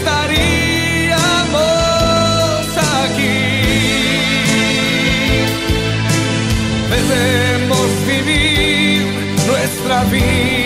estaríamos aquí. Debemos vivir nuestra vida.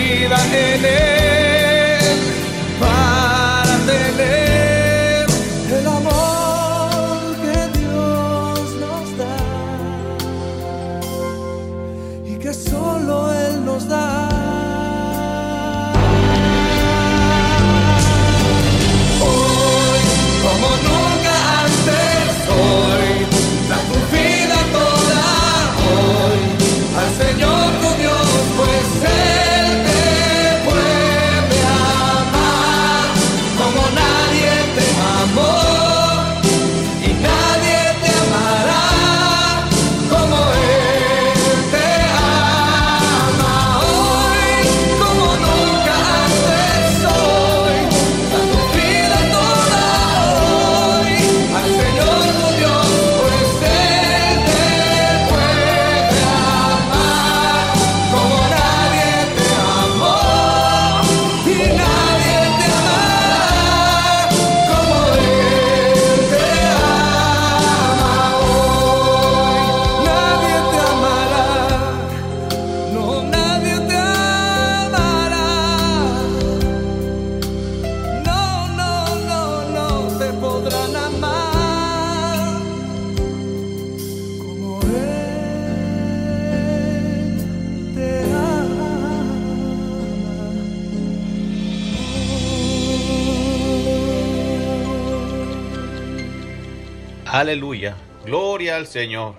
Aleluya. Gloria al Señor.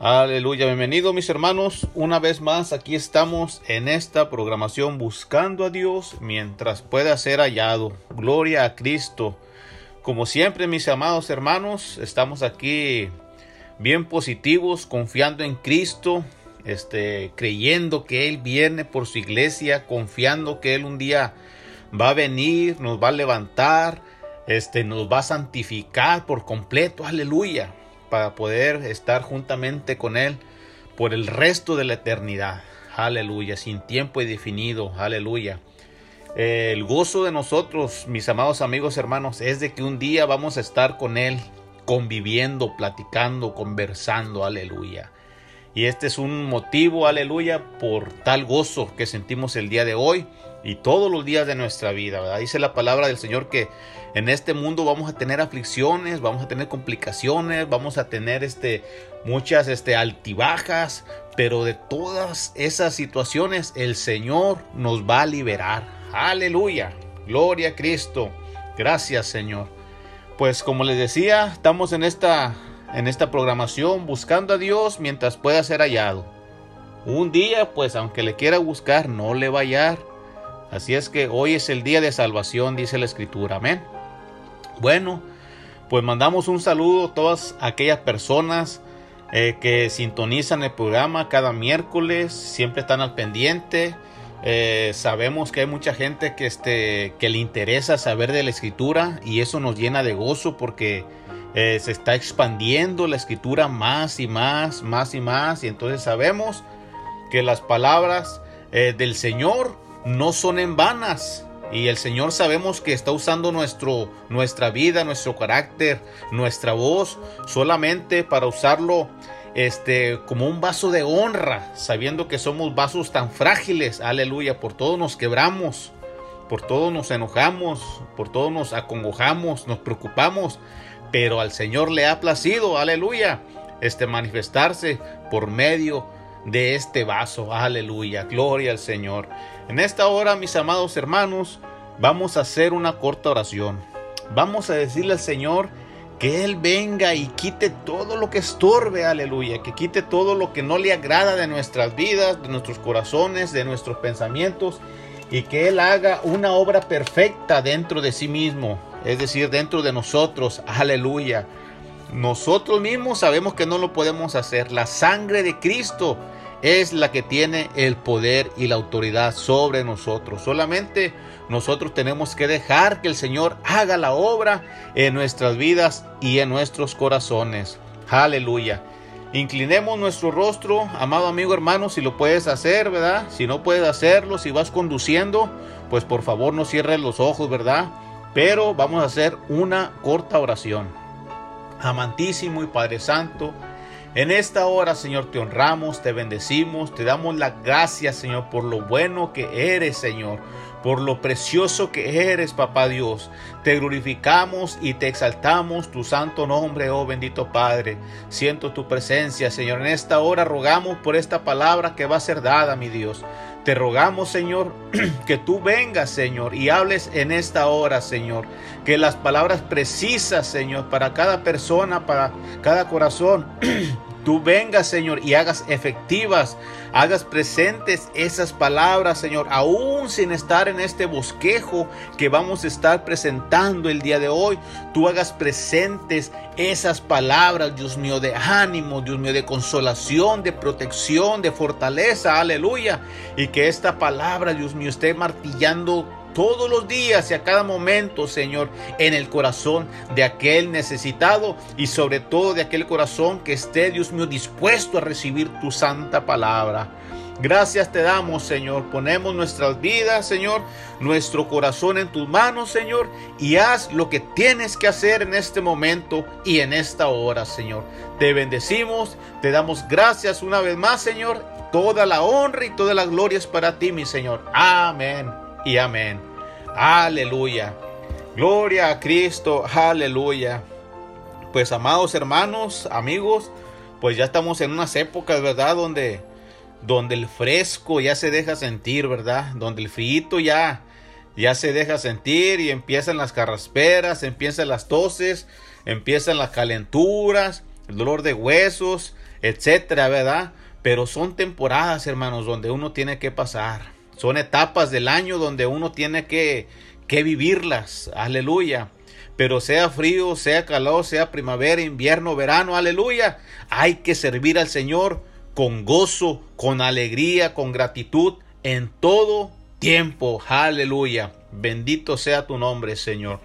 Aleluya. Bienvenidos mis hermanos. Una vez más aquí estamos en esta programación buscando a Dios mientras pueda ser hallado. Gloria a Cristo. Como siempre mis amados hermanos, estamos aquí bien positivos, confiando en Cristo, este, creyendo que Él viene por su iglesia, confiando que Él un día va a venir, nos va a levantar este, nos va a santificar por completo, aleluya, para poder estar juntamente con Él por el resto de la eternidad, aleluya, sin tiempo indefinido, aleluya. El gozo de nosotros, mis amados amigos hermanos, es de que un día vamos a estar con Él conviviendo, platicando, conversando, aleluya. Y este es un motivo, aleluya, por tal gozo que sentimos el día de hoy y todos los días de nuestra vida. Dice la palabra del Señor que en este mundo vamos a tener aflicciones, vamos a tener complicaciones, vamos a tener este, muchas este, altibajas, pero de todas esas situaciones el Señor nos va a liberar. Aleluya, gloria a Cristo. Gracias Señor. Pues como les decía, estamos en esta, en esta programación buscando a Dios mientras pueda ser hallado. Un día, pues aunque le quiera buscar, no le va a hallar. Así es que hoy es el día de salvación, dice la Escritura. Amén. Bueno, pues mandamos un saludo a todas aquellas personas eh, que sintonizan el programa cada miércoles, siempre están al pendiente. Eh, sabemos que hay mucha gente que, este, que le interesa saber de la escritura y eso nos llena de gozo porque eh, se está expandiendo la escritura más y más, más y más. Y entonces sabemos que las palabras del Señor no son en vanas. Y el Señor sabemos que está usando nuestro, nuestra vida, nuestro carácter, nuestra voz, solamente para usarlo este, como un vaso de honra, sabiendo que somos vasos tan frágiles, aleluya, por todo nos quebramos, por todo nos enojamos, por todo nos acongojamos, nos preocupamos, pero al Señor le ha placido, aleluya, este manifestarse por medio de este vaso, aleluya, gloria al Señor. En esta hora, mis amados hermanos, vamos a hacer una corta oración. Vamos a decirle al Señor que Él venga y quite todo lo que estorbe, aleluya, que quite todo lo que no le agrada de nuestras vidas, de nuestros corazones, de nuestros pensamientos, y que Él haga una obra perfecta dentro de sí mismo, es decir, dentro de nosotros, aleluya. Nosotros mismos sabemos que no lo podemos hacer. La sangre de Cristo es la que tiene el poder y la autoridad sobre nosotros. Solamente nosotros tenemos que dejar que el Señor haga la obra en nuestras vidas y en nuestros corazones. Aleluya. Inclinemos nuestro rostro, amado amigo hermano, si lo puedes hacer, ¿verdad? Si no puedes hacerlo, si vas conduciendo, pues por favor no cierres los ojos, ¿verdad? Pero vamos a hacer una corta oración. Amantísimo y Padre Santo, en esta hora, Señor, te honramos, te bendecimos, te damos las gracias, Señor, por lo bueno que eres, Señor, por lo precioso que eres, Papá Dios. Te glorificamos y te exaltamos tu santo nombre, oh bendito Padre. Siento tu presencia, Señor. En esta hora rogamos por esta palabra que va a ser dada, mi Dios. Te rogamos, Señor, que tú vengas, Señor, y hables en esta hora, Señor. Que las palabras precisas, Señor, para cada persona, para cada corazón, tú vengas, Señor, y hagas efectivas, hagas presentes esas palabras, Señor, aún sin estar en este bosquejo que vamos a estar presentando el día de hoy. Tú hagas presentes esas palabras, Dios mío, de ánimo, Dios mío, de consolación, de protección, de fortaleza, aleluya. Y que esta palabra, Dios mío, esté martillando todos los días y a cada momento, Señor, en el corazón de aquel necesitado y sobre todo de aquel corazón que esté, Dios mío, dispuesto a recibir tu santa palabra. Gracias te damos, Señor. Ponemos nuestras vidas, Señor, nuestro corazón en tus manos, Señor, y haz lo que tienes que hacer en este momento y en esta hora, Señor. Te bendecimos, te damos gracias una vez más, Señor. Toda la honra y toda la gloria es para ti, mi Señor. Amén y amén. Aleluya. Gloria a Cristo. Aleluya. Pues amados hermanos, amigos, pues ya estamos en unas épocas, ¿verdad? Donde, donde el fresco ya se deja sentir, ¿verdad? Donde el frío ya, ya se deja sentir y empiezan las carrasperas, empiezan las toses, empiezan las calenturas, el dolor de huesos, etcétera, ¿verdad? Pero son temporadas, hermanos, donde uno tiene que pasar. Son etapas del año donde uno tiene que, que vivirlas. Aleluya. Pero sea frío, sea calor, sea primavera, invierno, verano, aleluya. Hay que servir al Señor con gozo, con alegría, con gratitud en todo tiempo. Aleluya. Bendito sea tu nombre, Señor.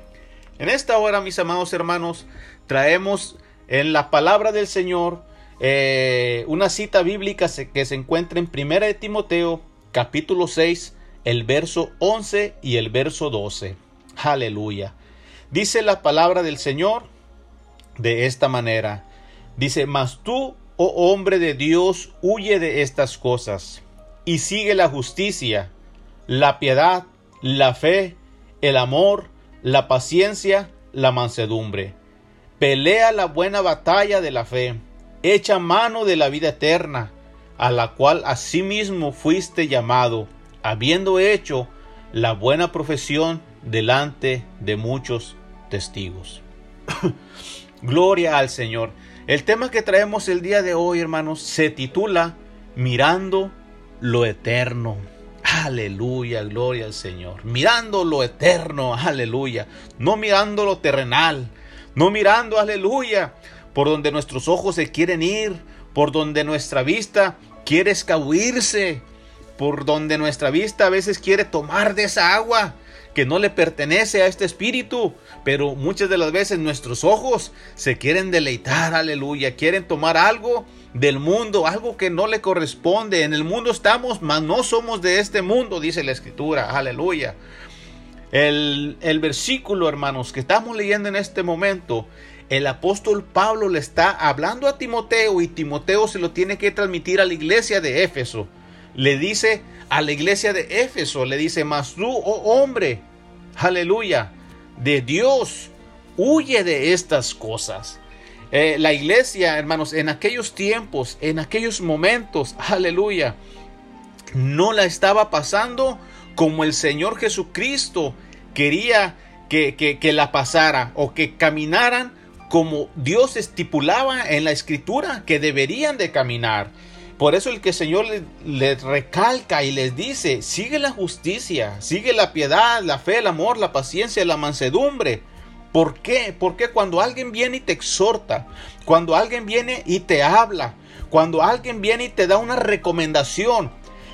En esta hora, mis amados hermanos, traemos en la palabra del Señor eh, una cita bíblica que se encuentra en Primera de Timoteo capítulo 6, el verso 11 y el verso 12. Aleluya. Dice la palabra del Señor de esta manera. Dice, mas tú, oh hombre de Dios, huye de estas cosas y sigue la justicia, la piedad, la fe, el amor, la paciencia, la mansedumbre. Pelea la buena batalla de la fe, echa mano de la vida eterna a la cual asimismo fuiste llamado, habiendo hecho la buena profesión delante de muchos testigos. Gloria al Señor. El tema que traemos el día de hoy, hermanos, se titula Mirando lo eterno. Aleluya, gloria al Señor. Mirando lo eterno, aleluya. No mirando lo terrenal. No mirando, aleluya, por donde nuestros ojos se quieren ir por donde nuestra vista quiere escabuirse, por donde nuestra vista a veces quiere tomar de esa agua que no le pertenece a este espíritu, pero muchas de las veces nuestros ojos se quieren deleitar, aleluya, quieren tomar algo del mundo, algo que no le corresponde. En el mundo estamos, mas no somos de este mundo, dice la escritura, aleluya. El, el versículo, hermanos, que estamos leyendo en este momento el apóstol Pablo le está hablando a Timoteo y Timoteo se lo tiene que transmitir a la iglesia de Éfeso. Le dice a la iglesia de Éfeso, le dice, mas tú, oh hombre, aleluya, de Dios, huye de estas cosas. Eh, la iglesia, hermanos, en aquellos tiempos, en aquellos momentos, aleluya, no la estaba pasando como el Señor Jesucristo quería que, que la pasara o que caminaran como Dios estipulaba en la escritura que deberían de caminar. Por eso el que el Señor les, recalca y les dice, sigue la justicia, sigue la piedad, la fe, el amor, la paciencia, la mansedumbre. ¿Por qué? Porque cuando alguien viene y te exhorta, cuando alguien viene y te habla, cuando alguien viene y te da una recomendación,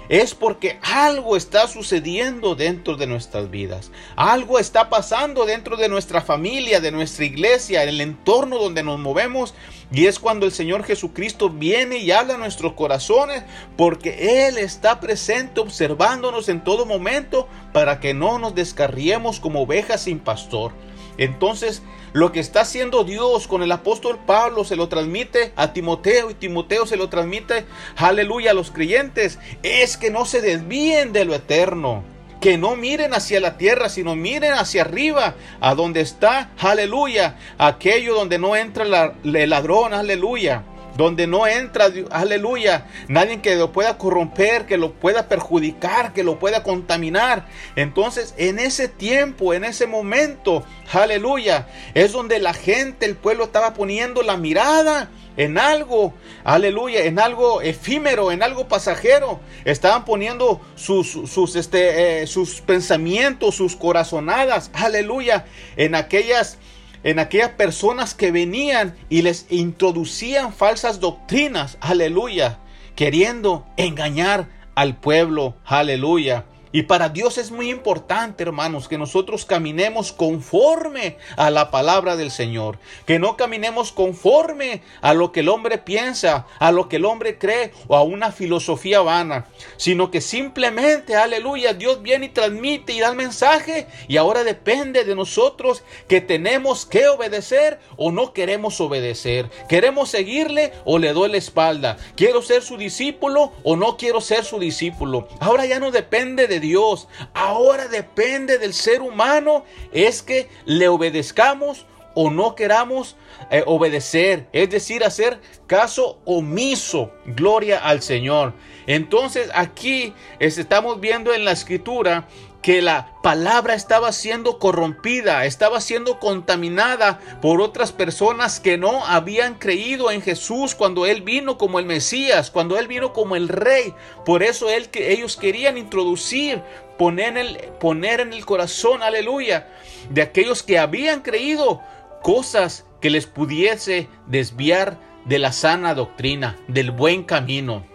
es porque algo está sucediendo dentro de nuestras vidas. Algo está pasando dentro de nuestra familia, de nuestra iglesia, el entorno donde nos movemos. Y es cuando el Señor Jesucristo viene y habla a nuestros corazones, porque Él está presente observándonos en todo momento para que no nos descarriemos como ovejas sin pastor. Entonces, lo que está haciendo Dios con el apóstol Pablo se lo transmite a Timoteo y Timoteo se lo transmite, aleluya, a los creyentes. Es que no se desvíen de lo eterno. Que no miren hacia la tierra, sino miren hacia arriba, a donde está, aleluya, aquello donde no entra el ladrón, aleluya donde no entra, aleluya, nadie que lo pueda corromper, que lo pueda perjudicar, que lo pueda contaminar. Entonces, en ese tiempo, en ese momento, aleluya, es donde la gente, el pueblo estaba poniendo la mirada en algo, aleluya, en algo efímero, en algo pasajero. Estaban poniendo sus, sus, este, eh, sus pensamientos, sus corazonadas, aleluya, en aquellas en aquellas personas que venían y les introducían falsas doctrinas, aleluya, queriendo engañar al pueblo, aleluya. Y para Dios es muy importante, hermanos, que nosotros caminemos conforme a la palabra del Señor, que no caminemos conforme a lo que el hombre piensa, a lo que el hombre cree o a una filosofía vana, sino que simplemente, aleluya, Dios viene y transmite y da el mensaje y ahora depende de nosotros que tenemos que obedecer o no queremos obedecer, queremos seguirle o le doy la espalda, quiero ser su discípulo o no quiero ser su discípulo. Ahora ya no depende de Dios. Ahora depende del ser humano es que le obedezcamos o no queramos eh, obedecer, es decir, hacer caso omiso. Gloria al Señor. Entonces aquí estamos viendo en la escritura que la palabra estaba siendo corrompida, estaba siendo contaminada por otras personas que no habían creído en Jesús cuando Él vino como el Mesías, cuando Él vino como el Rey. Por eso él, que ellos querían introducir, poner en, el, poner en el corazón, aleluya, de aquellos que habían creído cosas que les pudiese desviar de la sana doctrina, del buen camino.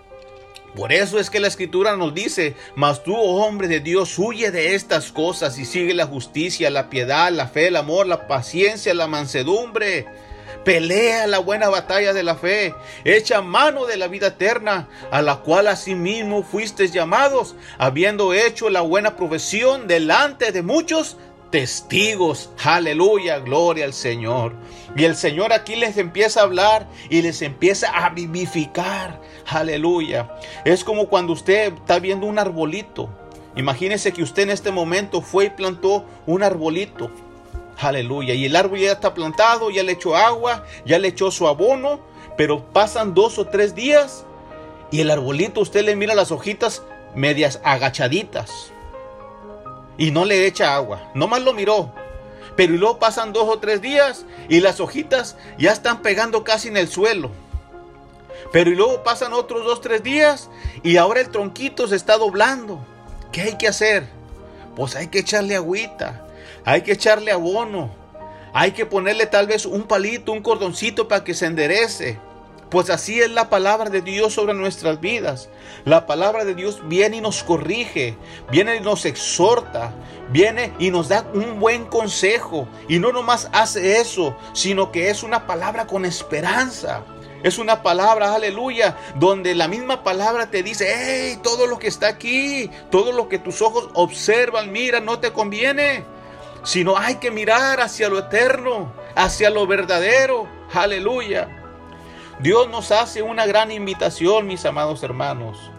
Por eso es que la escritura nos dice, mas tú, oh hombre de Dios, huye de estas cosas y sigue la justicia, la piedad, la fe, el amor, la paciencia, la mansedumbre. Pelea la buena batalla de la fe, echa mano de la vida eterna, a la cual asimismo fuisteis llamados, habiendo hecho la buena profesión delante de muchos testigos. Aleluya, gloria al Señor. Y el Señor aquí les empieza a hablar y les empieza a vivificar. Aleluya. Es como cuando usted está viendo un arbolito. Imagínese que usted en este momento fue y plantó un arbolito. Aleluya. Y el árbol ya está plantado, ya le echó agua, ya le echó su abono. Pero pasan dos o tres días y el arbolito usted le mira las hojitas medias agachaditas y no le echa agua. Nomás lo miró. Pero luego pasan dos o tres días y las hojitas ya están pegando casi en el suelo. Pero y luego pasan otros dos tres días y ahora el tronquito se está doblando. ¿Qué hay que hacer? Pues hay que echarle agüita, hay que echarle abono, hay que ponerle tal vez un palito, un cordoncito para que se enderece. Pues así es la palabra de Dios sobre nuestras vidas. La palabra de Dios viene y nos corrige, viene y nos exhorta, viene y nos da un buen consejo. Y no nomás hace eso, sino que es una palabra con esperanza. Es una palabra, aleluya, donde la misma palabra te dice, hey, todo lo que está aquí, todo lo que tus ojos observan, mira, no te conviene, sino hay que mirar hacia lo eterno, hacia lo verdadero, aleluya. Dios nos hace una gran invitación, mis amados hermanos,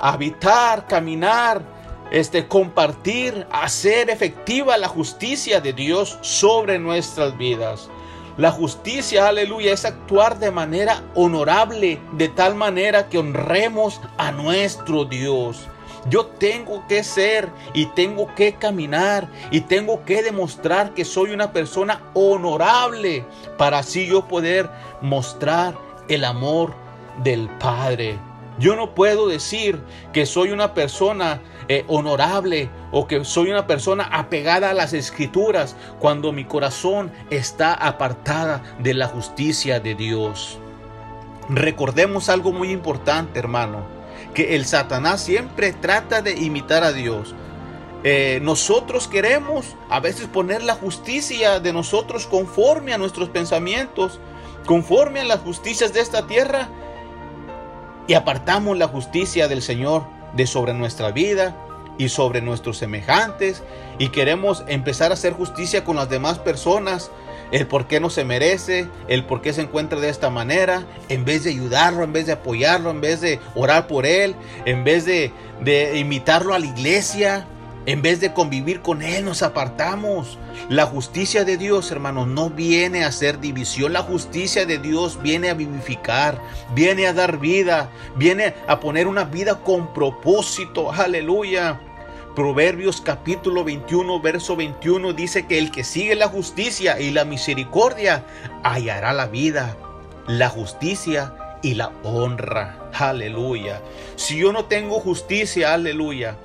habitar, caminar, este, compartir, hacer efectiva la justicia de Dios sobre nuestras vidas. La justicia, aleluya, es actuar de manera honorable, de tal manera que honremos a nuestro Dios. Yo tengo que ser y tengo que caminar y tengo que demostrar que soy una persona honorable para así yo poder mostrar el amor del Padre. Yo no puedo decir que soy una persona eh, honorable o que soy una persona apegada a las escrituras cuando mi corazón está apartada de la justicia de Dios. Recordemos algo muy importante, hermano, que el Satanás siempre trata de imitar a Dios. Eh, nosotros queremos a veces poner la justicia de nosotros conforme a nuestros pensamientos, conforme a las justicias de esta tierra, y apartamos la justicia del Señor de sobre nuestra vida y sobre nuestros semejantes y queremos empezar a hacer justicia con las demás personas, el por qué no se merece, el por qué se encuentra de esta manera, en vez de ayudarlo, en vez de apoyarlo, en vez de orar por él, en vez de, de invitarlo a la iglesia, en vez de convivir con Él, nos apartamos. La justicia de Dios, hermanos, no viene a hacer división. La justicia de Dios viene a vivificar, viene a dar vida, viene a poner una vida con propósito. Aleluya. Proverbios capítulo 21, verso 21 dice que el que sigue la justicia y la misericordia hallará la vida, la justicia y la honra. Aleluya. Si yo no tengo justicia, aleluya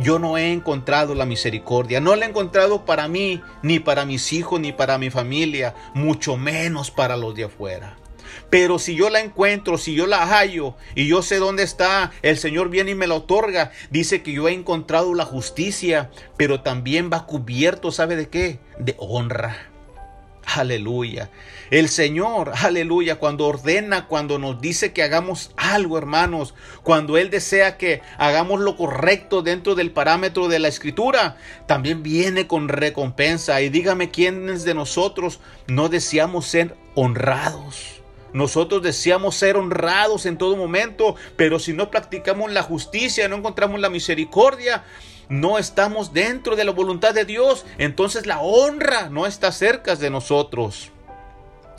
yo no he encontrado la misericordia. No la he encontrado para mí, ni para mis hijos, ni para mi familia, mucho menos para los de afuera. Pero si yo la encuentro, si yo la hallo y yo sé dónde está, el Señor viene y me la otorga. Dice que yo he encontrado la justicia, pero también va cubierto, ¿sabe de qué? De honra. Aleluya. El Señor, aleluya, cuando ordena, cuando nos dice que hagamos algo, hermanos, cuando Él desea que hagamos lo correcto dentro del parámetro de la escritura, también viene con recompensa. Y dígame quiénes de nosotros no deseamos ser honrados. Nosotros deseamos ser honrados en todo momento, pero si no practicamos la justicia, no encontramos la misericordia, no estamos dentro de la voluntad de Dios, entonces la honra no está cerca de nosotros.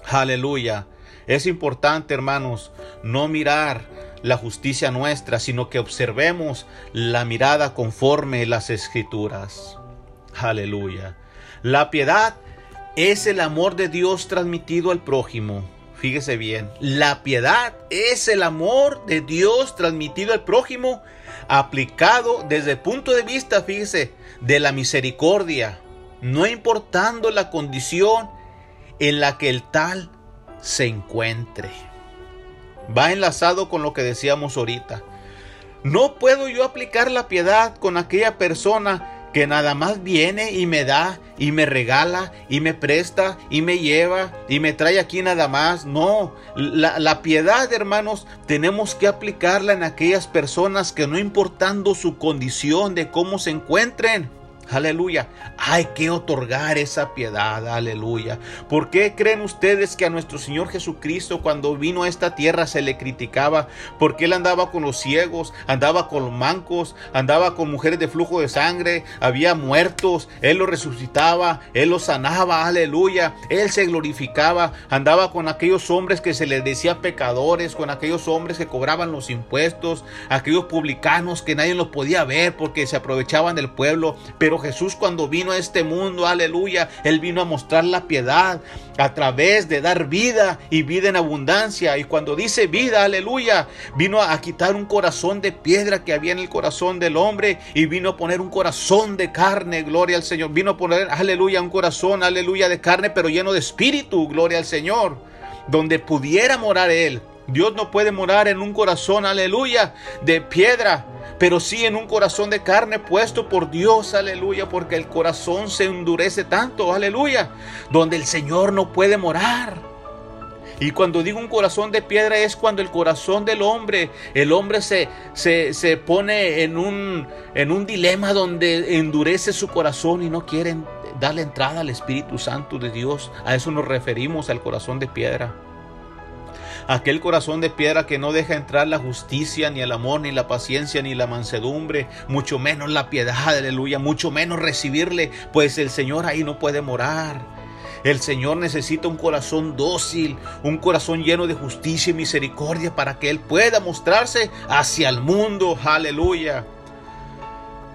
Aleluya. Es importante, hermanos, no mirar la justicia nuestra, sino que observemos la mirada conforme las escrituras. Aleluya. La piedad es el amor de Dios transmitido al prójimo. Fíjese bien, la piedad es el amor de Dios transmitido al prójimo aplicado desde el punto de vista, fíjese, de la misericordia, no importando la condición en la que el tal se encuentre. Va enlazado con lo que decíamos ahorita. No puedo yo aplicar la piedad con aquella persona que nada más viene y me da y me regala y me presta y me lleva y me trae aquí nada más. No, la, la, piedad, hermanos, tenemos que aplicarla en aquellas personas que no importando su condición de cómo se encuentren, Aleluya. Hay que otorgar esa piedad. Aleluya. ¿Por qué creen ustedes que a nuestro Señor Jesucristo cuando vino a esta tierra se le criticaba? Porque él andaba con los ciegos, andaba con los mancos, andaba con mujeres de flujo de sangre, había muertos, él los resucitaba, él los sanaba. Aleluya. Él se glorificaba, andaba con aquellos hombres que se les decía pecadores, con aquellos hombres que cobraban los impuestos, aquellos publicanos que nadie los podía ver porque se aprovechaban del pueblo, pero Jesús cuando vino a este mundo, aleluya, Él vino a mostrar la piedad a través de dar vida y vida en abundancia. Y cuando dice vida, aleluya, vino a quitar un corazón de piedra que había en el corazón del hombre y vino a poner un corazón de carne, gloria al Señor. Vino a poner, aleluya, un corazón, aleluya, de carne, pero lleno de espíritu, gloria al Señor. donde pudiera morar Él. Dios no puede morar en un corazón, aleluya, de piedra, pero sí en un corazón de carne puesto por Dios, aleluya, porque el corazón se endurece tanto, aleluya, donde el Señor no puede morar. Y cuando digo un corazón de piedra es cuando el corazón del hombre, el hombre se, se, pone en un, en un dilema donde endurece su corazón y no quiere darle entrada al Espíritu Santo de Dios. A eso nos referimos al corazón de piedra. Aquel corazón de piedra que no deja entrar la justicia, ni el amor, ni la paciencia, ni la mansedumbre, mucho menos la piedad, aleluya, mucho menos recibirle, pues el Señor ahí no puede morar. El Señor necesita un corazón dócil, un corazón lleno de justicia y misericordia para que Él pueda mostrarse hacia el mundo. Aleluya.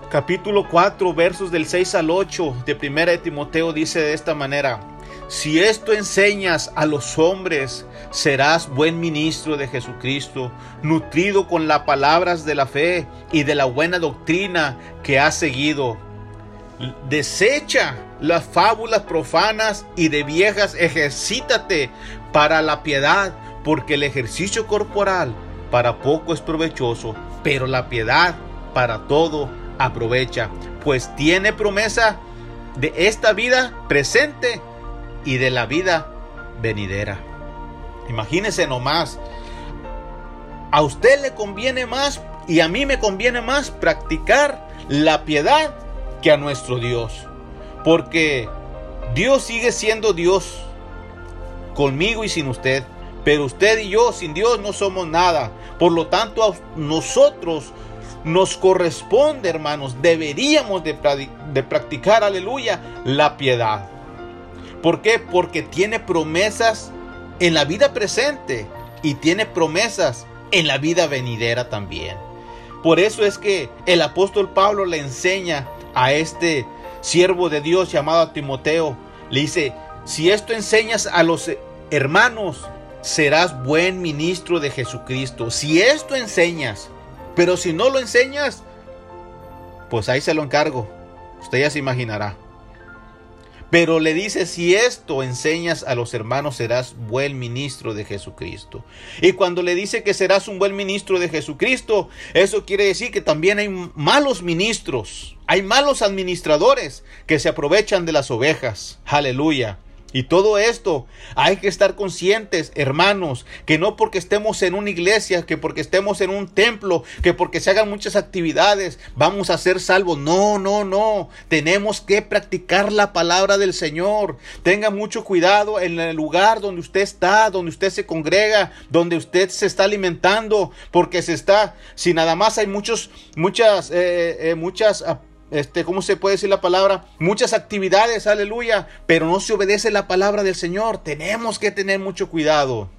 Capítulo 4, versos del 6 al 8 de 1 de Timoteo dice de esta manera. Si esto enseñas a los hombres, serás buen ministro de Jesucristo, nutrido con las palabras de la fe y de la buena doctrina que has seguido. Desecha las fábulas profanas y de viejas, ejercítate para la piedad, porque el ejercicio corporal para poco es provechoso, pero la piedad para todo aprovecha, pues tiene promesa de esta vida presente y de la vida venidera. Imagínese nomás, a usted le conviene más y a mí me conviene más practicar la piedad que a nuestro Dios. Porque Dios sigue siendo Dios conmigo y sin usted. Pero usted y yo sin Dios no somos nada. Por lo tanto, a nosotros nos corresponde, hermanos, deberíamos de, de practicar, aleluya, la piedad. ¿Por qué? Porque tiene promesas en la vida presente y tiene promesas en la vida venidera también. Por eso es que el apóstol Pablo le enseña a este siervo de Dios llamado Timoteo, le dice, si esto enseñas a los hermanos, serás buen ministro de Jesucristo. Si esto enseñas, pero si no lo enseñas, pues ahí se lo encargo. Usted ya se imaginará. Pero le dice, si esto enseñas a los hermanos, serás buen ministro de Jesucristo. Y cuando le dice que serás un buen ministro de Jesucristo, eso quiere decir que también hay malos ministros, hay malos administradores que se aprovechan de las ovejas. Aleluya. Y todo esto hay que estar conscientes, hermanos, que no porque estemos en una iglesia, que porque estemos en un templo, que porque se hagan muchas actividades, vamos a ser salvos. No, no, no. Tenemos que practicar la palabra del Señor. Tenga mucho cuidado en el lugar donde usted está, donde usted se congrega, donde usted se está alimentando, porque se está, si nada más hay muchos, muchas, eh, eh, muchas este, ¿cómo se puede decir la palabra? Muchas actividades, aleluya, pero no se obedece la palabra del Señor. Tenemos que tener mucho cuidado.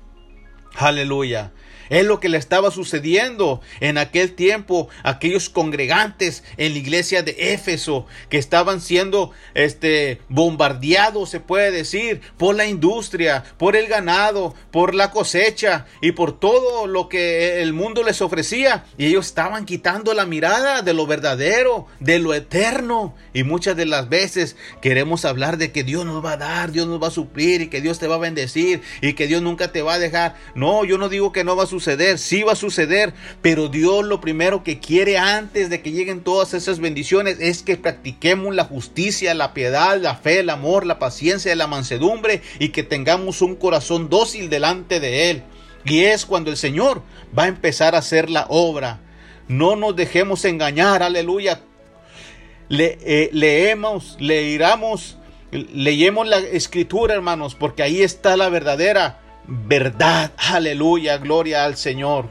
Aleluya. Es lo que le estaba sucediendo en aquel tiempo aquellos congregantes en la iglesia de Éfeso que estaban siendo este bombardeados, se puede decir, por la industria, por el ganado, por la cosecha y por todo lo que el mundo les ofrecía y ellos estaban quitando la mirada de lo verdadero, de lo eterno y muchas de las veces queremos hablar de que Dios nos va a dar, Dios nos va a suplir y que Dios te va a bendecir y que Dios nunca te va a dejar. Yo no digo que no va a suceder, sí va a suceder, pero Dios lo primero que quiere antes de que lleguen todas esas bendiciones es que practiquemos la justicia, la piedad, la fe, el amor, la paciencia, la mansedumbre y que tengamos un corazón dócil delante de Él. Y es cuando el Señor va a empezar a hacer la obra. No nos dejemos engañar, aleluya. Le, eh, leemos, leiramos, leemos la escritura, hermanos, porque ahí está la verdadera verdad. Aleluya, gloria al Señor.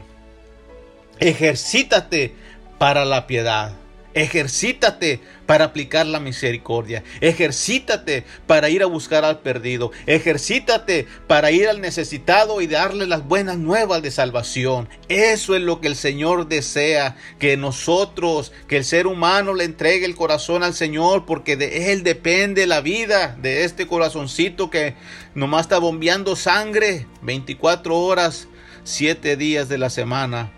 Ejercítate para la piedad. Ejercítate para aplicar la misericordia. Ejercítate para ir a buscar al perdido. Ejercítate para ir al necesitado y darle las buenas nuevas de salvación. Eso es lo que el Señor desea, que nosotros, que el ser humano le entregue el corazón al Señor, porque de Él depende la vida de este corazoncito que nomás está bombeando sangre 24 horas, 7 días de la semana.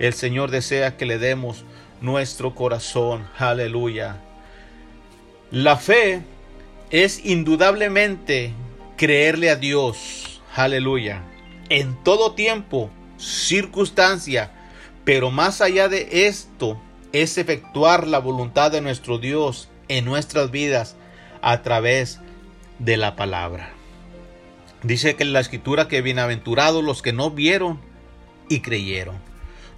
El Señor desea que le demos nuestro corazón. Aleluya. La fe es indudablemente creerle a Dios. aleluya, en todo tiempo, circunstancia, pero más allá de esto es efectuar la voluntad de nuestro Dios en nuestras vidas a través de la palabra. Dice que en la escritura que bienaventurados los que no vieron y creyeron.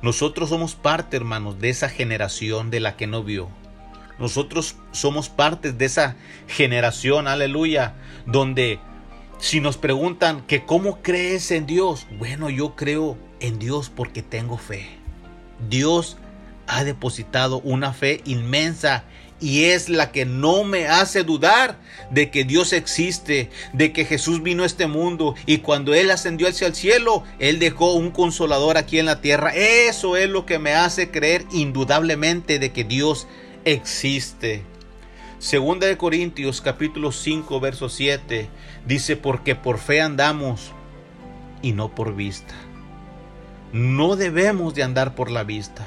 Nosotros somos parte, hermanos, de esa generación de la que no vio. Nosotros somos parte de esa generación, aleluya, donde si nos preguntan que cómo crees en Dios, bueno, yo creo en Dios porque tengo fe. Dios ha depositado una fe inmensa y es la que no me hace dudar de que Dios existe, de que Jesús vino a este mundo y cuando Él ascendió hacia el cielo, Él dejó un consolador aquí en la tierra. Eso es lo que me hace creer indudablemente de que Dios existe. Segunda de Corintios capítulo 5 verso 7 dice porque por fe andamos y no por vista. No debemos de andar por la vista.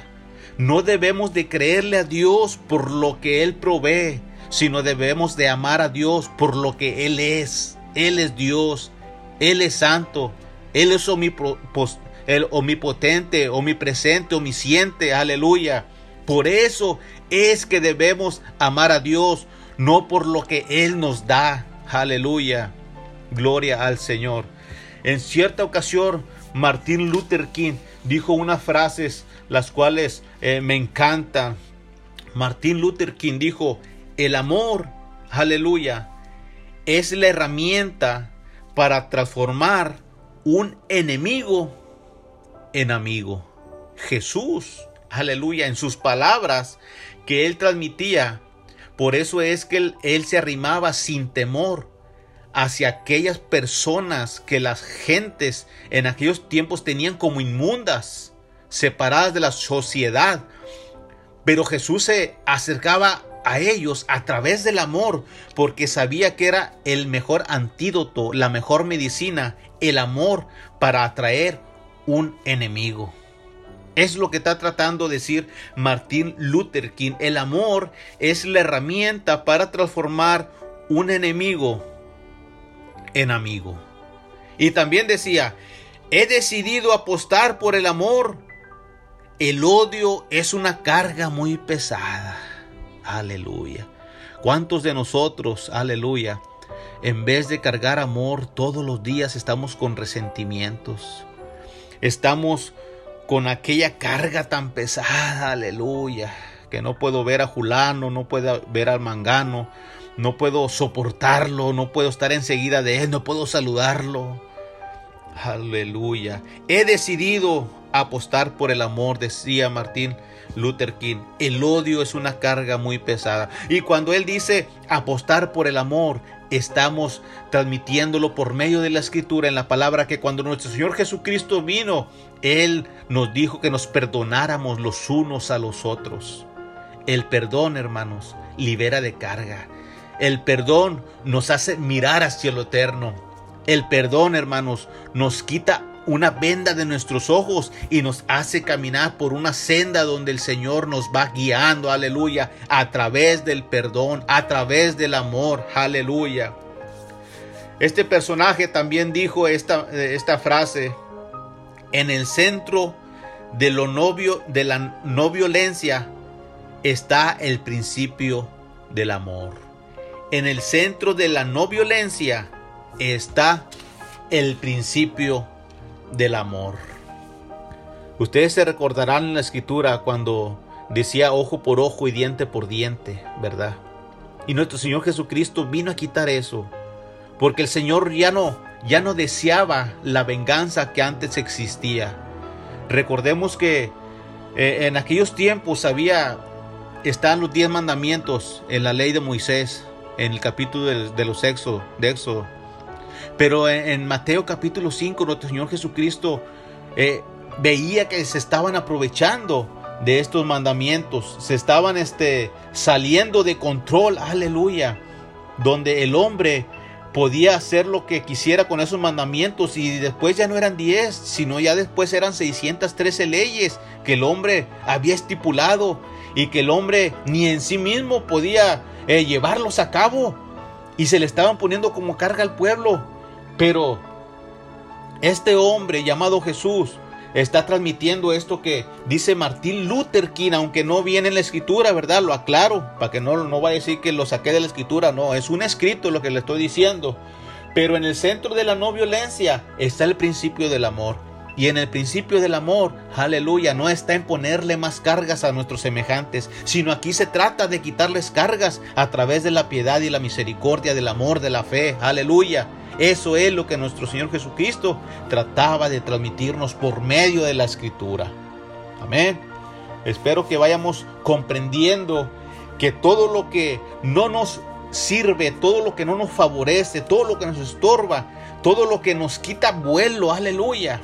No debemos de creerle a Dios por lo que Él provee, sino debemos de amar a Dios por lo que Él es. Él es Dios, Él es santo, Él es omnipotente, omnipresente, omnisciente, aleluya. Por eso es que debemos amar a Dios, no por lo que Él nos da. Aleluya. Gloria al Señor. En cierta ocasión, Martín Luther King dijo unas frases las cuales eh, me encantan. Martín Luther King dijo, el amor, aleluya, es la herramienta para transformar un enemigo en amigo. Jesús, aleluya, en sus palabras que él transmitía. Por eso es que él, se arrimaba sin temor hacia aquellas personas que las gentes en aquellos tiempos tenían como inmundas, separadas de la sociedad. Pero Jesús se acercaba a ellos a través del amor, porque sabía que era el mejor antídoto, la mejor medicina, el amor para atraer un enemigo. Es lo que está tratando de decir Martín Luther King. El amor es la herramienta para transformar un enemigo en amigo. Y también decía, he decidido apostar por el amor. El odio es una carga muy pesada. Aleluya. ¿Cuántos de nosotros, aleluya, en vez de cargar amor todos los días estamos con resentimientos? Estamos con aquella carga tan pesada, aleluya, que no puedo ver a Julano, no puedo ver al Mangano, no puedo soportarlo, no puedo estar enseguida de él, no puedo saludarlo. Aleluya. He decidido apostar por el amor, decía Martín Luther King. El odio es una carga muy pesada. Y cuando él dice apostar por el amor, estamos transmitiéndolo por medio de la escritura en la palabra que cuando nuestro Señor Jesucristo vino, Él nos dijo que nos perdonáramos los unos a los otros. El perdón, hermanos, libera de carga. El perdón nos hace mirar hacia lo eterno. El perdón, hermanos, nos quita una venda de nuestros ojos y nos hace caminar por una senda donde el Señor nos va guiando, aleluya, a través del perdón, a través del amor, aleluya. Este personaje también dijo esta, esta frase, en el centro de, lo novio, de la no violencia está el principio del amor. En el centro de la no violencia está el principio del amor. Ustedes se recordarán en la escritura cuando decía ojo por ojo y diente por diente, ¿verdad? Y nuestro Señor Jesucristo vino a quitar eso, porque el Señor ya no ya no deseaba la venganza que antes existía. Recordemos que eh, en aquellos tiempos había están los diez mandamientos en la ley de Moisés, en el capítulo de, los Éxodo, de Éxodo. Pero en, Mateo capítulo 5, nuestro Señor Jesucristo eh, veía que se estaban aprovechando de estos mandamientos, se estaban este, saliendo de control, aleluya, donde el hombre podía hacer lo que quisiera con esos mandamientos y después ya no eran 10, sino ya después eran 613 leyes que el hombre había estipulado y que el hombre ni en sí mismo podía eh, llevarlos a cabo y se le estaban poniendo como carga al pueblo. Pero Este hombre llamado Jesús está transmitiendo esto que dice Martín Luther King, aunque no viene en la escritura, ¿verdad? Lo aclaro, para que no, no vaya a decir que lo saqué de la escritura, no, es un escrito lo que le estoy diciendo. Pero en el centro de la no violencia está el principio del amor. Y en el principio del amor, aleluya, no está en ponerle más cargas a nuestros semejantes, sino aquí se trata de quitarles cargas a través de la piedad y la misericordia, del amor, de la fe, aleluya. Eso es lo que nuestro Señor Jesucristo trataba de transmitirnos por medio de la escritura. Amén. Espero que vayamos comprendiendo que todo lo que no nos sirve, todo lo que no nos favorece, todo lo que nos estorba, todo lo que nos quita vuelo, aleluya.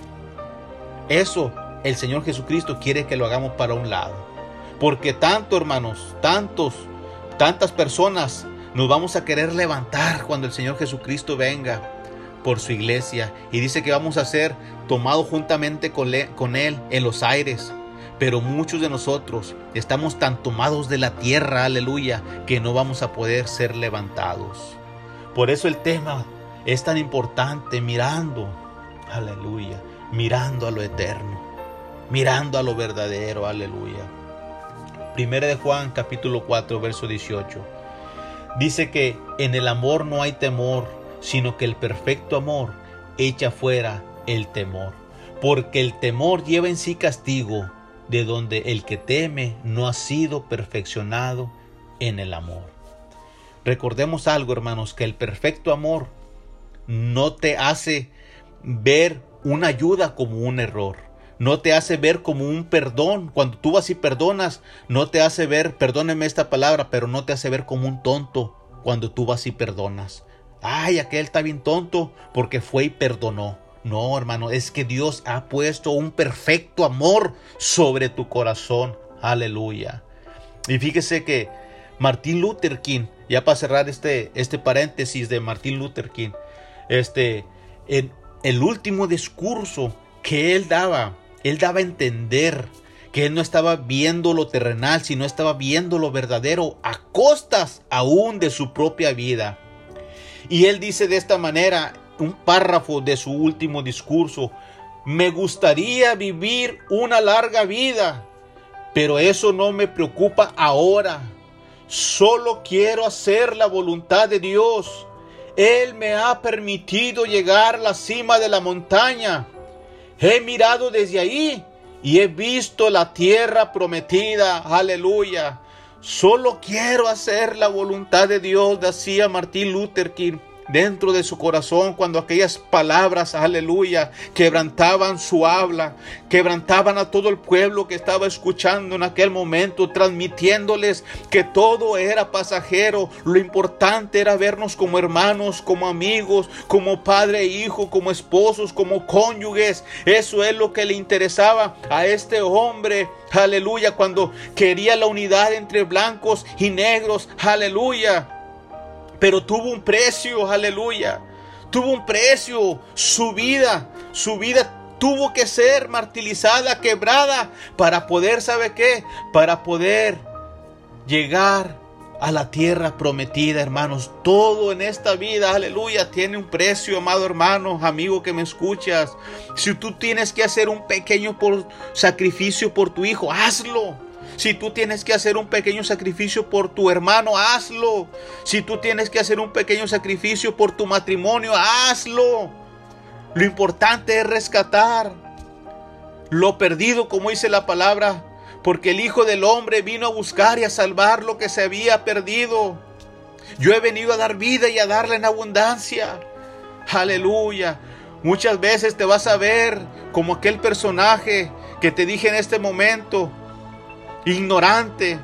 Eso el Señor Jesucristo quiere que lo hagamos para un lado. Porque tanto, hermanos, tantos, tantas personas nos vamos a querer levantar cuando el Señor Jesucristo venga por su iglesia y dice que vamos a ser tomados juntamente con Él en los aires. Pero muchos de nosotros estamos tan tomados de la tierra, aleluya, que no vamos a poder ser levantados. Por eso el tema es tan importante mirando, aleluya, mirando a lo eterno, mirando a lo verdadero, aleluya. Primera de Juan capítulo 4 verso 18. Dice que en el amor no hay temor, sino que el perfecto amor echa fuera el temor. Porque el temor lleva en sí castigo, de donde el que teme no ha sido perfeccionado en el amor. Recordemos algo, hermanos, que el perfecto amor no te hace ver una ayuda como un error. No te hace ver como un perdón. Cuando tú vas y perdonas, no te hace ver, perdóneme esta palabra, pero no te hace ver como un tonto cuando tú vas y perdonas. Ay, aquel está bien tonto porque fue y perdonó. No, hermano, es que Dios ha puesto un perfecto amor sobre tu corazón. Aleluya. Y fíjese que Martín Luther King, ya para cerrar este, este paréntesis de Martín Luther King, este, en el último discurso que él daba él daba a entender que él no estaba viendo lo terrenal, sino estaba viendo lo verdadero a costas aún de su propia vida. Y él dice de esta manera, un párrafo de su último discurso, me gustaría vivir una larga vida, pero eso no me preocupa ahora. Solo quiero hacer la voluntad de Dios. Él me ha permitido llegar a la cima de la montaña He mirado desde ahí y he visto la tierra prometida. Aleluya. Solo quiero hacer la voluntad de Dios, decía Martín Luther King dentro de su corazón cuando aquellas palabras, aleluya, quebrantaban su habla, quebrantaban a todo el pueblo que estaba escuchando en aquel momento, transmitiéndoles que todo era pasajero, lo importante era vernos como hermanos, como amigos, como padre e hijo, como esposos, como cónyuges, eso es lo que le interesaba a este hombre, aleluya, cuando quería la unidad entre blancos y negros, aleluya. Pero tuvo un precio, aleluya. Tuvo un precio, su vida, su vida tuvo que ser martirizada, quebrada, para poder, ¿sabe qué? Para poder llegar a la tierra prometida, hermanos. Todo en esta vida, aleluya, tiene un precio, amado hermano, amigo que me escuchas. Si tú tienes que hacer un pequeño sacrificio por tu hijo, hazlo. Si tú tienes que hacer un pequeño sacrificio por tu hermano, hazlo. Si tú tienes que hacer un pequeño sacrificio por tu matrimonio, hazlo. Lo importante es rescatar lo perdido, como dice la palabra, porque el Hijo del Hombre vino a buscar y a salvar lo que se había perdido. Yo he venido a dar vida y a darla en abundancia. Aleluya. Muchas veces te vas a ver como aquel personaje que te dije en este momento, ignorante,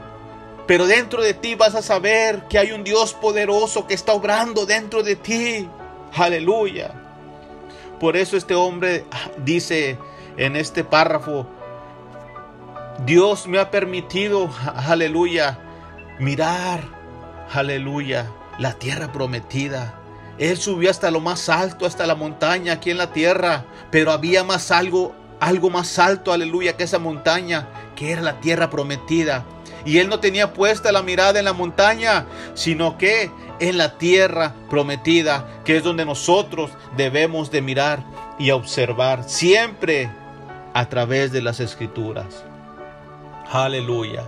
pero dentro de ti vas a saber que hay un Dios poderoso que está obrando dentro de ti. Aleluya. Por eso este hombre dice en este párrafo, Dios me ha permitido, aleluya, mirar, aleluya, la tierra prometida. Él subió hasta lo más alto, hasta la montaña aquí en la tierra, pero había más algo, algo más alto, aleluya, que esa montaña, que era la tierra prometida. Y él no tenía puesta la mirada en la montaña, sino que en la tierra prometida, que es donde nosotros debemos de mirar y observar siempre a través de las escrituras. Aleluya.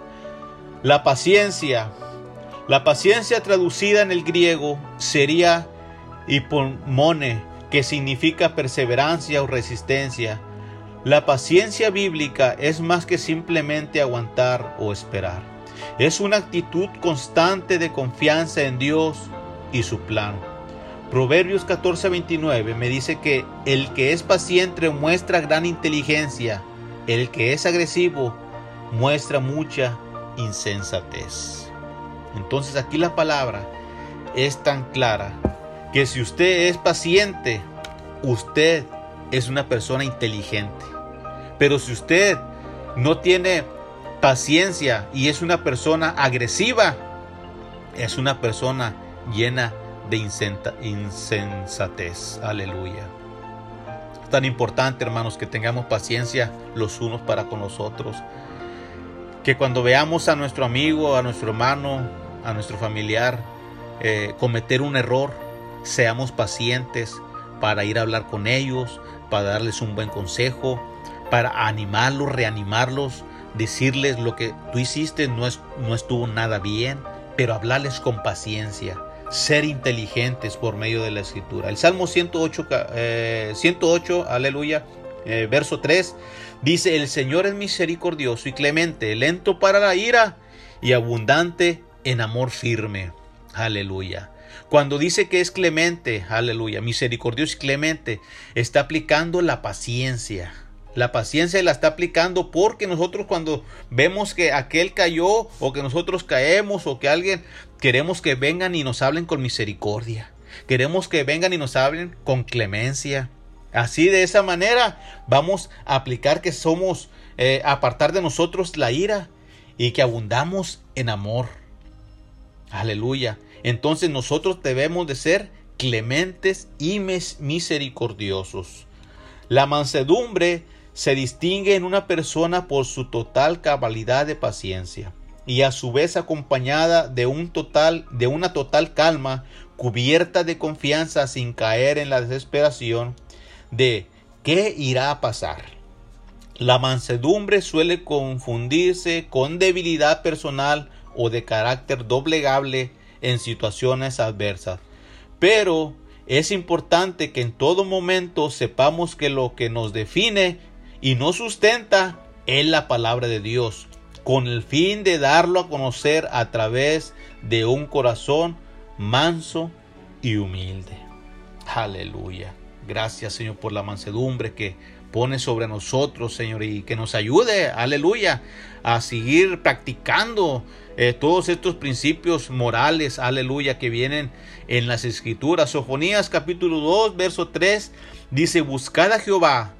La paciencia, la paciencia traducida en el griego sería hipomone, que significa perseverancia o resistencia. La paciencia bíblica es más que simplemente aguantar o esperar. Es una actitud constante de confianza en Dios y su plan. Proverbios 14:29 me dice que el que es paciente muestra gran inteligencia, el que es agresivo muestra mucha insensatez. Entonces aquí la palabra es tan clara que si usted es paciente, usted es una persona inteligente. Pero si usted no tiene paciencia y es una persona agresiva, es una persona llena de insensatez. Aleluya. Tan importante, hermanos, que tengamos paciencia los unos para con los otros. Que cuando veamos a nuestro amigo, a nuestro hermano, a nuestro familiar eh, cometer un error, seamos pacientes para ir a hablar con ellos, para darles un buen consejo, para animarlos, reanimarlos, decirles lo que tú hiciste no, es, no estuvo nada bien, pero hablarles con paciencia, ser inteligentes por medio de la escritura. El Salmo 108, 108 eh, aleluya, eh, verso 3, dice, el Señor es misericordioso y clemente, lento para la ira y abundante en amor firme. Aleluya. Cuando dice que es clemente, aleluya, misericordioso y clemente, está aplicando la paciencia. La paciencia la está aplicando porque nosotros cuando vemos que aquel cayó o que nosotros caemos o que alguien queremos que vengan y nos hablen con misericordia. Queremos que vengan y nos hablen con clemencia. Así de esa manera vamos a aplicar que somos, eh, apartar de nosotros la ira y que abundamos en amor. Aleluya. Entonces nosotros debemos de ser clementes y misericordiosos. La mansedumbre se distingue en una persona por su total cabalidad de paciencia y a su vez acompañada de un total de una total calma cubierta de confianza sin caer en la desesperación de qué irá a pasar. La mansedumbre suele confundirse con debilidad personal o de carácter doblegable en situaciones adversas. Pero es importante que en todo momento sepamos que lo que nos define y nos sustenta es la palabra de Dios, con el fin de darlo a conocer a través de un corazón manso y humilde. Aleluya. Gracias Señor por la mansedumbre que pone sobre nosotros, Señor, y que nos ayude, aleluya, a seguir practicando eh, todos estos principios morales, aleluya, que vienen en las escrituras. Sofonías capítulo 2, verso 3 dice, buscad a Jehová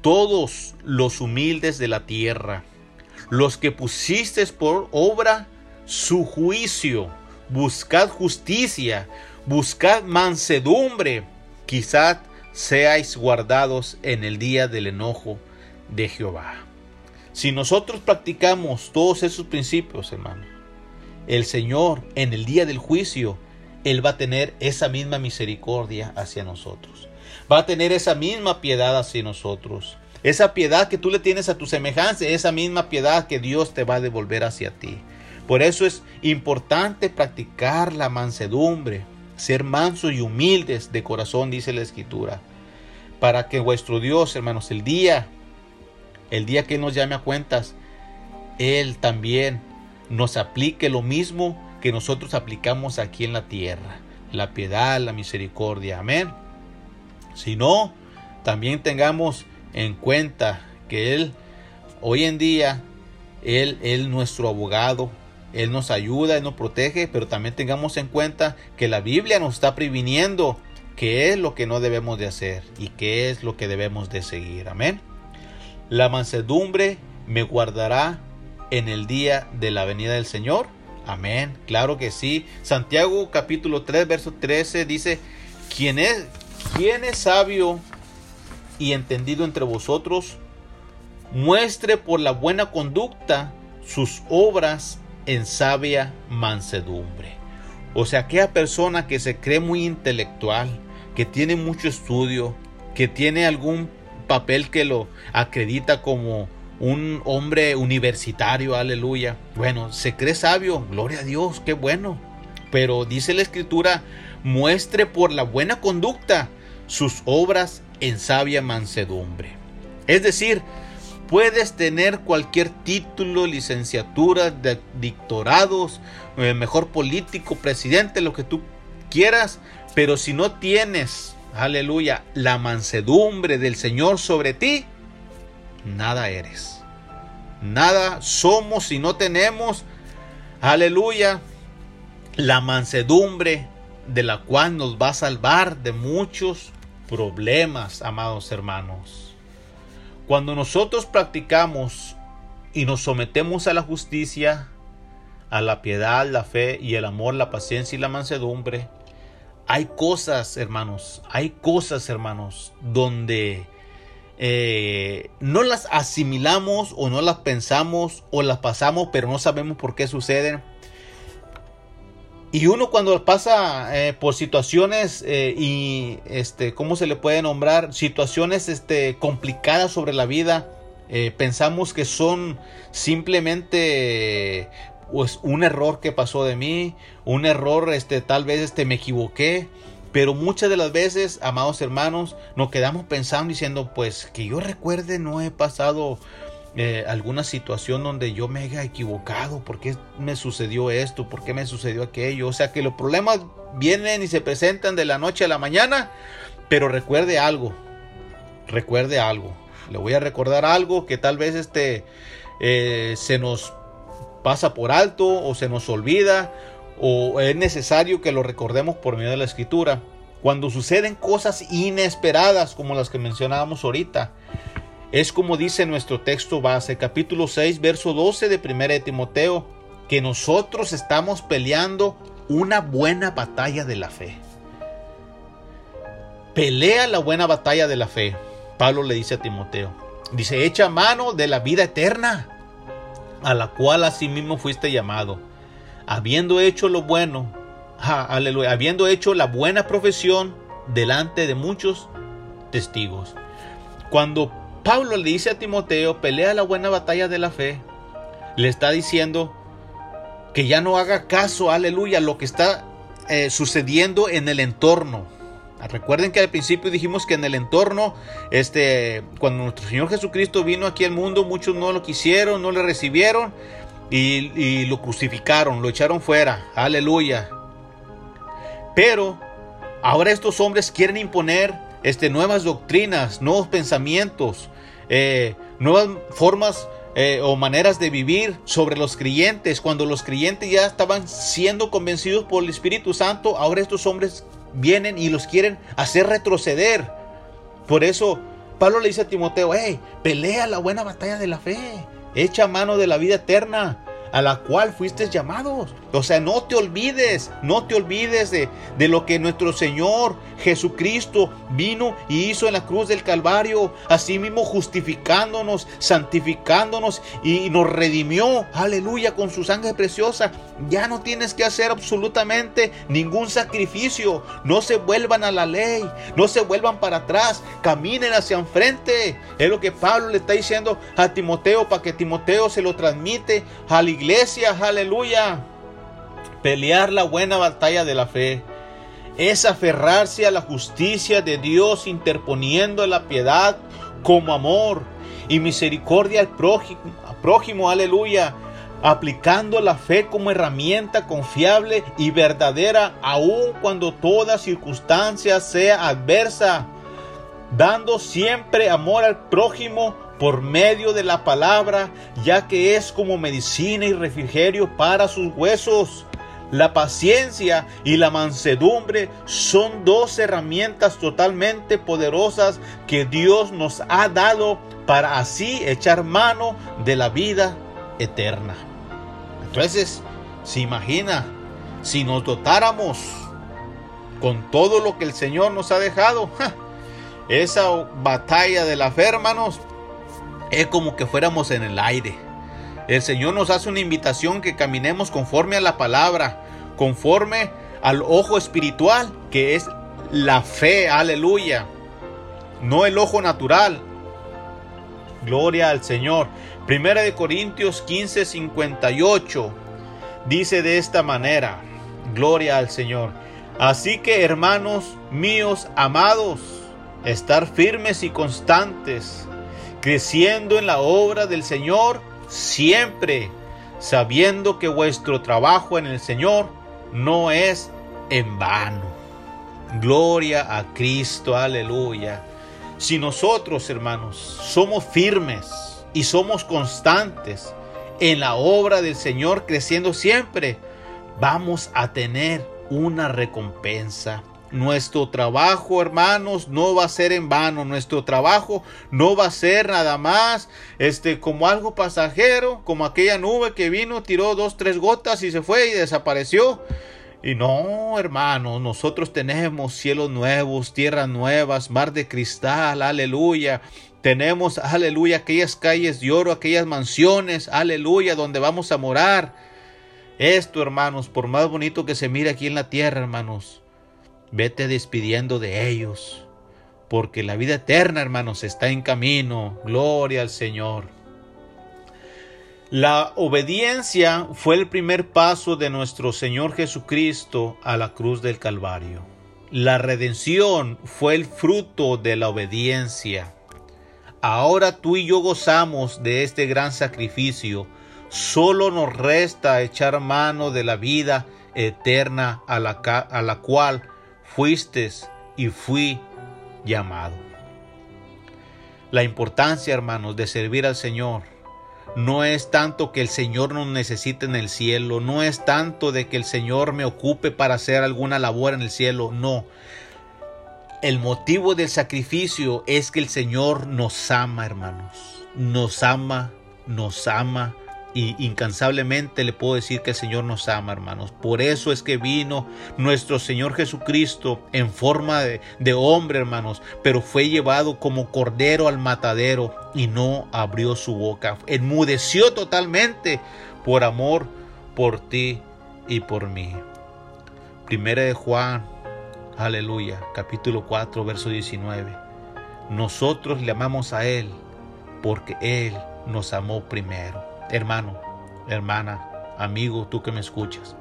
todos los humildes de la tierra, los que pusiste por obra su juicio, buscad justicia, buscad mansedumbre, quizás seáis guardados en el día del enojo de Jehová. Si nosotros practicamos todos esos principios, hermano, el Señor en el día del juicio, Él va a tener esa misma misericordia hacia nosotros. Va a tener esa misma piedad hacia nosotros. Esa piedad que tú le tienes a tu semejanza, esa misma piedad que Dios te va a devolver hacia ti. Por eso es importante practicar la mansedumbre, ser mansos y humildes de corazón, dice la Escritura, para que vuestro Dios, hermanos, el día, el día que nos llame a cuentas, Él también nos aplique lo mismo que nosotros aplicamos aquí en la tierra. La piedad, la misericordia. Amén. Si no, también tengamos en cuenta que Él, hoy en día, Él es nuestro abogado. Él nos ayuda, Él nos protege, pero también tengamos en cuenta que la Biblia nos está previniendo qué es lo que no debemos de hacer y qué es lo que debemos de seguir. Amén. La mansedumbre me guardará en el día de la venida del Señor? Amén, claro que sí. Santiago capítulo 3, verso 13 dice, ¿quién es, quién es sabio y entendido entre vosotros? Muestre por la buena conducta sus obras en sabia mansedumbre. O sea, aquella persona que se cree muy intelectual, que tiene mucho estudio, que tiene algún papel que lo acredita como un hombre universitario, aleluya. Bueno, se cree sabio, gloria a Dios, qué bueno. Pero dice la escritura, muestre por la buena conducta sus obras en sabia mansedumbre. Es decir, puedes tener cualquier título, licenciatura, de doctorados, eh, mejor político, presidente, lo que tú quieras, pero si no tienes, aleluya, la mansedumbre del Señor sobre ti, nada eres. Nada somos si no tenemos, aleluya, la mansedumbre de la cual nos va a salvar de muchos problemas, amados hermanos. Cuando nosotros practicamos y nos sometemos a la justicia, a la piedad, la fe y el amor, la paciencia y la mansedumbre, hay cosas, hermanos, hay cosas, hermanos, donde eh, no las asimilamos o no las pensamos o las pasamos, pero no sabemos por qué suceden. Y uno cuando pasa eh, por situaciones eh, y este, ¿cómo se le puede nombrar? Situaciones este, complicadas sobre la vida, pensamos que son simplemente pues, un error que pasó de mí, un error, este, tal vez este, me equivoqué. Pero muchas de las veces, amados hermanos, nos quedamos pensando diciendo, pues que yo recuerde, no he pasado eh, alguna situación donde yo me haya equivocado, ¿por qué me sucedió esto? ¿Por qué me sucedió aquello? O sea que los problemas vienen y se presentan de la noche a la mañana, pero recuerde algo, recuerde algo. Le voy a recordar algo que tal vez este, eh, se nos pasa por alto o se nos olvida o es necesario que lo recordemos por medio de la escritura. Cuando suceden cosas inesperadas como las que mencionábamos ahorita, es como dice nuestro texto base, capítulo 6, verso 12 de 1 de Timoteo, que nosotros estamos peleando una buena batalla de la fe. Pelea la buena batalla de la fe. Pablo le dice a Timoteo. Dice, echa mano de la vida eterna, a la cual asimismo fuiste llamado habiendo hecho lo bueno, habiendo hecho la buena profesión delante de muchos testigos. Cuando Pablo le dice a Timoteo, pelea la buena batalla de la fe, le está diciendo que ya no haga caso, aleluya, lo que está eh, sucediendo en el entorno. Recuerden que al principio dijimos que en el entorno, este, cuando nuestro Señor Jesucristo vino aquí al mundo, muchos no lo quisieron, no le recibieron, y, lo crucificaron, lo echaron fuera. Aleluya. Pero ahora estos hombres quieren imponer este, nuevas doctrinas, nuevos pensamientos, eh, nuevas formas eh, o maneras de vivir sobre los creyentes. Cuando los creyentes ya estaban siendo convencidos por el Espíritu Santo, ahora estos hombres vienen y los quieren hacer retroceder. Por eso Pablo le dice a Timoteo, hey, pelea la buena batalla de la fe. Echa mano de la vida eterna a la cual fuiste llamados. O sea, no te olvides, no te olvides de, de, lo que nuestro Señor Jesucristo vino y hizo en la cruz del Calvario, así mismo justificándonos, santificándonos y nos redimió, aleluya, con su sangre preciosa. Ya no tienes que hacer absolutamente ningún sacrificio, no se vuelvan a la ley, no se vuelvan para atrás, caminen hacia enfrente. Es lo que Pablo le está diciendo a Timoteo para que Timoteo se lo transmite iglesia, aleluya. Pelear la buena batalla de la fe es aferrarse a la justicia de Dios interponiendo la piedad como amor y misericordia al prójimo, prójimo, aleluya, aplicando la fe como herramienta confiable y verdadera aun cuando toda circunstancia sea adversa, dando siempre amor al prójimo por medio de la palabra, ya que es como medicina y refrigerio para sus huesos. La paciencia y la mansedumbre son dos herramientas totalmente poderosas que Dios nos ha dado para así echar mano de la vida eterna. Entonces, se imagina, si nos dotáramos con todo lo que el Señor nos ha dejado, esa batalla de la fe, hermanos, es como que fuéramos en el aire. El Señor nos hace una invitación que caminemos conforme a la palabra, conforme al ojo espiritual, que es la fe, aleluya. No el ojo natural. Gloria al Señor. Primera de Corintios 15, 58 dice de esta manera, gloria al Señor. Así que hermanos míos amados, estar firmes y constantes, creciendo en la obra del Señor siempre, sabiendo que vuestro trabajo en el Señor no es en vano. Gloria a Cristo, aleluya. Si nosotros, hermanos, somos firmes y somos constantes en la obra del Señor, creciendo siempre, vamos a tener una recompensa. Nuestro trabajo, hermanos, no va a ser en vano. Nuestro trabajo no va a ser nada más este como algo pasajero, como aquella nube que vino, tiró dos, tres gotas y se fue y desapareció. Y no, hermanos, nosotros tenemos cielos nuevos, tierras nuevas, mar de cristal, aleluya. Tenemos, aleluya, aquellas calles de oro, aquellas mansiones, aleluya, donde vamos a morar. Esto, hermanos, por más bonito que se mire aquí en la tierra, hermanos, Vete despidiendo de ellos, porque la vida eterna, hermanos, está en camino. Gloria al Señor. La obediencia fue el primer paso de nuestro Señor Jesucristo a la cruz del Calvario. La redención fue el fruto de la obediencia. Ahora tú y yo gozamos de este gran sacrificio. Solo nos resta echar mano de la vida eterna a la, a la cual fuiste y fui llamado. La importancia, hermanos, de servir al Señor no es tanto que el Señor nos necesite en el cielo, no es tanto de que el Señor me ocupe para hacer alguna labor en el cielo, no. El motivo del sacrificio es que el Señor nos ama, hermanos. Nos ama, nos ama, y incansablemente le puedo decir que el Señor nos ama, hermanos. Por eso es que vino nuestro Señor Jesucristo en forma de, hombre, hermanos, pero fue llevado como cordero al matadero y no abrió su boca. Enmudeció totalmente por amor por ti y por mí. Primera de Juan, aleluya, capítulo 4, verso 19. Nosotros le amamos a Él porque Él nos amó primero. Hermano, hermana, amigo, tú que me escuchas,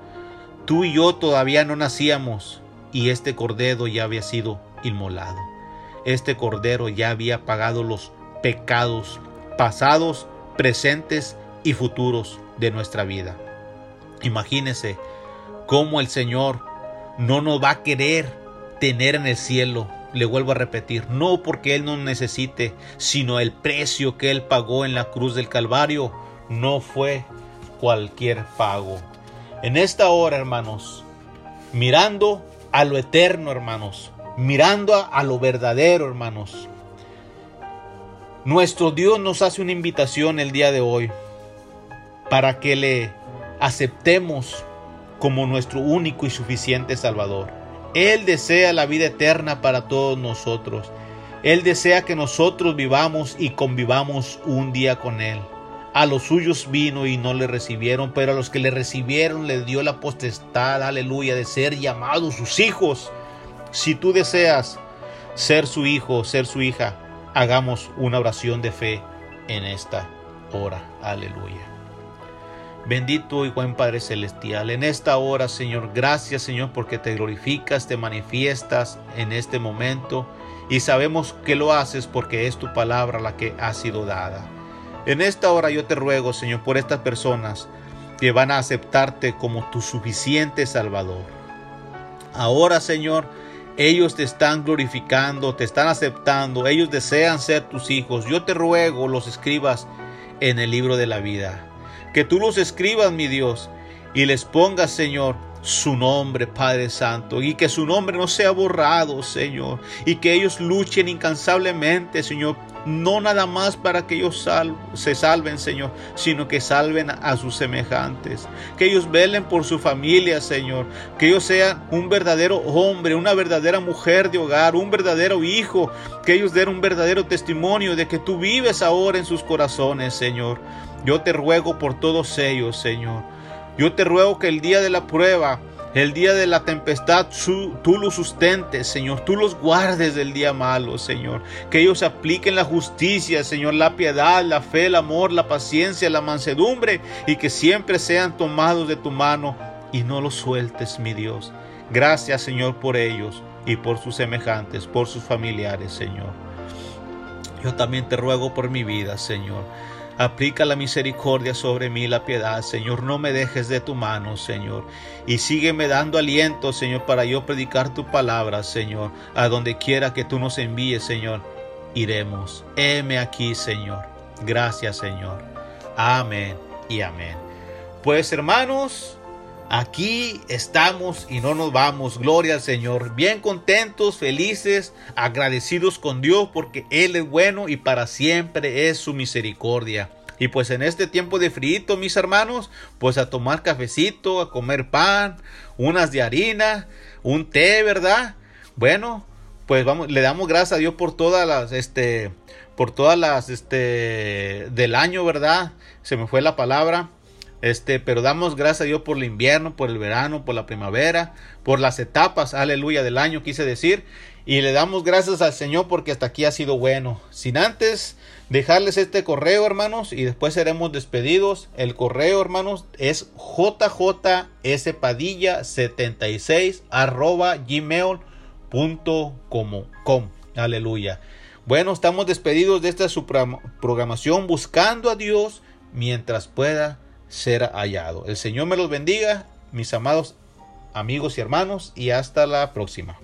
tú y yo todavía no nacíamos y este cordero ya había sido inmolado. Este cordero ya había pagado los pecados pasados, presentes y futuros de nuestra vida. Imagínese cómo el Señor no nos va a querer tener en el cielo. Le vuelvo a repetir, no porque Él no necesite, sino el precio que Él pagó en la cruz del Calvario no fue cualquier pago. En esta hora, hermanos, mirando a lo eterno, hermanos, mirando a, lo verdadero, hermanos, nuestro Dios nos hace una invitación el día de hoy para que le aceptemos como nuestro único y suficiente Salvador. Él desea la vida eterna para todos nosotros. Él desea que nosotros vivamos y convivamos un día con Él. A los suyos vino y no le recibieron, pero a los que le recibieron le dio la potestad, aleluya, de ser llamados sus hijos. Si tú deseas ser su hijo, ser su hija, hagamos una oración de fe en esta hora. Aleluya. Bendito y buen Padre Celestial, en esta hora, Señor, gracias, Señor, porque te glorificas, te manifiestas en este momento y sabemos que lo haces porque es tu palabra la que ha sido dada. En esta hora yo te ruego, Señor, por estas personas que van a aceptarte como tu suficiente Salvador. Ahora, Señor, ellos te están glorificando, te están aceptando, ellos desean ser tus hijos. Yo te ruego los escribas en el libro de la vida. Que tú los escribas, mi Dios, y les pongas, Señor, su nombre, Padre Santo, y que su nombre no sea borrado, Señor, y que ellos luchen incansablemente, Señor, no nada más para que ellos se salven, Señor, sino que salven a sus semejantes, que ellos velen por su familia, Señor, que ellos sean un verdadero hombre, una verdadera mujer de hogar, un verdadero hijo, que ellos den un verdadero testimonio de que tú vives ahora en sus corazones, Señor. Yo te ruego por todos ellos, Señor. Yo te ruego que el día de la prueba, el día de la tempestad, tú, los sustentes, Señor. Tú los guardes del día malo, Señor. Que ellos apliquen la justicia, Señor, la piedad, la fe, el amor, la paciencia, la mansedumbre y que siempre sean tomados de tu mano y no los sueltes, mi Dios. Gracias, Señor, por ellos y por sus semejantes, por sus familiares, Señor. Yo también te ruego por mi vida, Señor. Aplica la misericordia sobre mí, la piedad, Señor. No me dejes de tu mano, Señor. Y sígueme dando aliento, Señor, para yo predicar tu palabra, Señor. A donde quiera que tú nos envíes, Señor, iremos. Heme aquí, Señor. Gracias, Señor. Amén y amén. Pues, hermanos, Aquí estamos y no nos vamos. Gloria al Señor. Bien contentos, felices, agradecidos con Dios porque Él es bueno y para siempre es su misericordia. Y pues en este tiempo de frío, mis hermanos, pues a tomar cafecito, a comer pan, unas de harina, un té, ¿verdad? Bueno, pues vamos, le damos gracias a Dios por todas las, este, por todas las, este, del año, ¿verdad? Se me fue la palabra este, pero damos gracias a Dios por el invierno, por el verano, por la primavera, por las etapas, aleluya, del año, quise decir. Y le damos gracias al Señor porque hasta aquí ha sido bueno. Sin antes dejarles este correo, hermanos, y después seremos despedidos. El correo, hermanos, es jjspadilla76 arroba gmail.com. Aleluya. Bueno, estamos despedidos de esta programación buscando a Dios mientras pueda ser hallado. El Señor me los bendiga, mis amados amigos y hermanos, y hasta la próxima.